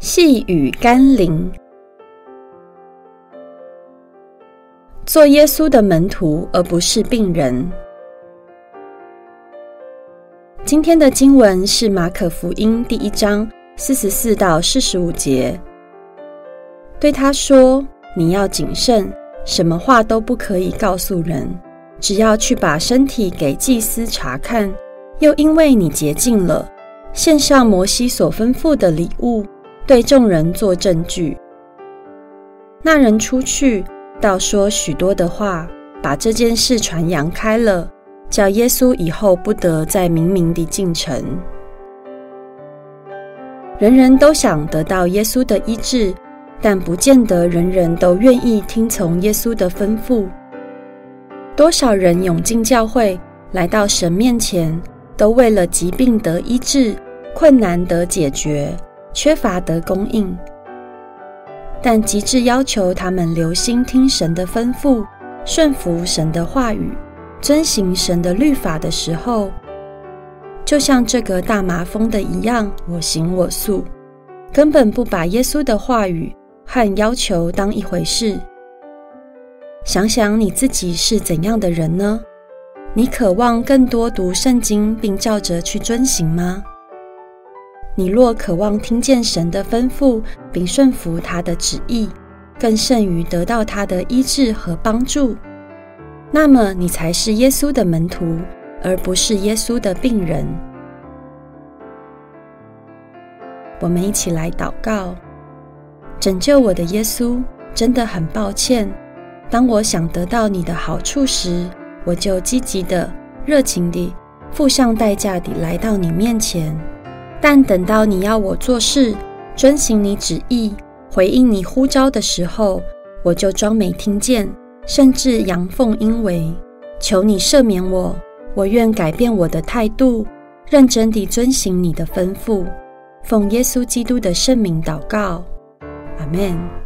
细雨甘霖，做耶稣的门徒，而不是病人。今天的经文是马可福音第一章四十四到四十五节。对他说：“你要谨慎，什么话都不可以告诉人，只要去把身体给祭司查看。又因为你洁净了，献上摩西所吩咐的礼物。”对众人做证据。那人出去，倒说许多的话，把这件事传扬开了，叫耶稣以后不得再明明地进城。人人都想得到耶稣的医治，但不见得人人都愿意听从耶稣的吩咐。多少人涌进教会，来到神面前，都为了疾病得医治，困难得解决。缺乏得供应，但极致要求他们留心听神的吩咐，顺服神的话语，遵行神的律法的时候，就像这个大麻风的一样，我行我素，根本不把耶稣的话语和要求当一回事。想想你自己是怎样的人呢？你渴望更多读圣经，并照着去遵行吗？你若渴望听见神的吩咐，并顺服他的旨意，更胜于得到他的医治和帮助，那么你才是耶稣的门徒，而不是耶稣的病人。我们一起来祷告：拯救我的耶稣，真的很抱歉。当我想得到你的好处时，我就积极的、热情地、付上代价地来到你面前。但等到你要我做事，遵行你旨意，回应你呼召的时候，我就装没听见，甚至阳奉阴违。求你赦免我，我愿改变我的态度，认真地遵行你的吩咐。奉耶稣基督的圣名祷告，阿门。